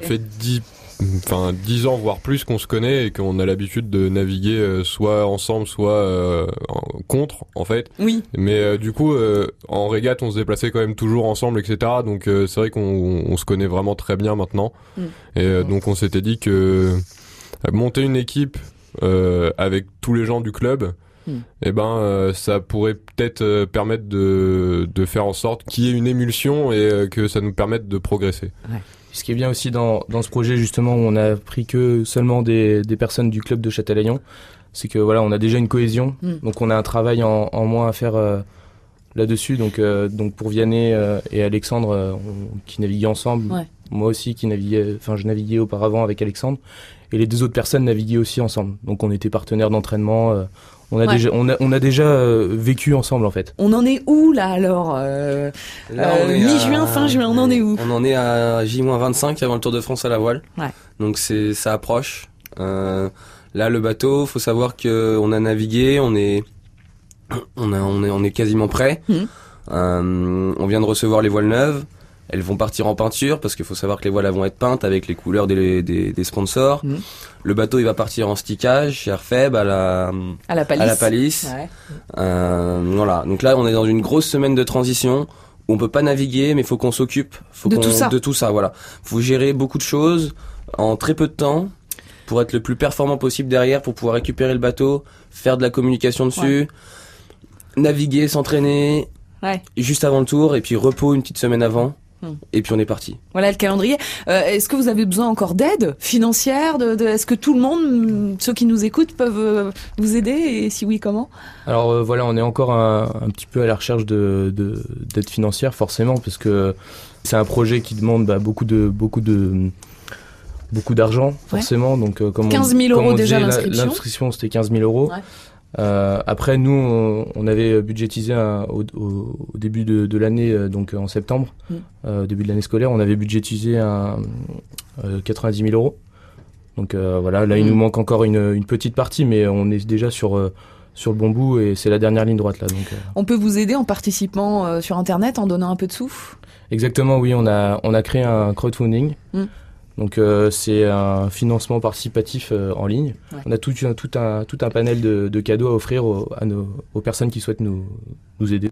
Ça fait 10 enfin 10 ans voire plus qu'on se connaît et qu'on a l'habitude de naviguer euh, soit ensemble soit euh, contre en fait. Oui. Mais euh, du coup en régate on se déplaçait quand même toujours ensemble etc. Donc c'est vrai qu'on se connaît vraiment très bien maintenant. Mm. Et donc on s'était dit que monter une équipe avec tous les gens du club mm. eh ben ça pourrait peut-être permettre de, de faire en sorte qu'il y ait une émulsion et que ça nous permette de progresser. Ouais. Ce qui est bien aussi dans, dans ce projet justement où on a pris que seulement des, des personnes du club de Châtelaillon, c'est que voilà, on a déjà une cohésion, mm. donc on a un travail en, en moins à faire euh, là-dessus. Donc, euh, donc pour Vianney euh, et Alexandre qui naviguaient ensemble, moi aussi qui naviguais, enfin je naviguais auparavant avec Alexandre, et les deux autres personnes naviguaient aussi ensemble. Donc on était partenaires d'entraînement. On a, déjà, on a, on a déjà euh, vécu ensemble en fait. On en est où là alors euh, euh Mi-juin, fin juin, on en est où? On en est à J-25 avant le Tour de France à la voile. Ouais. Donc c'est ça approche. Euh, là le bateau, faut savoir que on a navigué, on est on, a, on est on est quasiment prêt. Mmh. on vient de recevoir les voiles neuves. Elles vont partir en peinture parce qu'il faut savoir que les voiles vont être peintes avec les couleurs des, des, des sponsors. Mmh. Le bateau il va partir en stickage chez Airfeb à la à la palisse. À la palisse. Ouais. Euh, voilà. Donc là on est dans une grosse semaine de transition où on peut pas naviguer mais il faut qu'on s'occupe de tout ça. De tout ça voilà. Faut gérer beaucoup de choses en très peu de temps pour être le plus performant possible derrière pour pouvoir récupérer le bateau, faire de la communication dessus, naviguer, s'entraîner. Ouais. Juste avant le tour et puis repos une petite semaine avant. Et puis on est parti. Voilà le calendrier. Euh, est-ce que vous avez besoin encore d'aide financière de, Est-ce que tout le monde, ceux qui nous écoutent, peuvent euh, vous aider Et si oui, comment? Alors euh, voilà, on est encore un, petit peu à la recherche de, d'aide financière, forcément, parce que c'est un projet qui demande bah, beaucoup de beaucoup de beaucoup d'argent, forcément. Donc, comme 15 000 euros déjà l'inscription. L'inscription, c'était 15 000 euros. Ouais. Euh, après, nous, on, avait budgétisé au, début de, l'année, euh, donc en septembre, mm. euh, au début de l'année scolaire, on avait budgétisé un, 90 000 euros. Donc voilà, là, il mm. nous manque encore une, petite partie, mais on est déjà sur sur le bon bout et c'est la dernière ligne droite là. Donc, On peut vous aider en participant sur Internet, en donnant un peu de sous? Exactement, oui, on a, on a créé un crowdfunding. Mm. Donc euh, c'est un financement participatif euh, en ligne. On a tout, tout, un, tout un panel de, de cadeaux à offrir aux, à nos, aux personnes qui souhaitent nous, nous aider.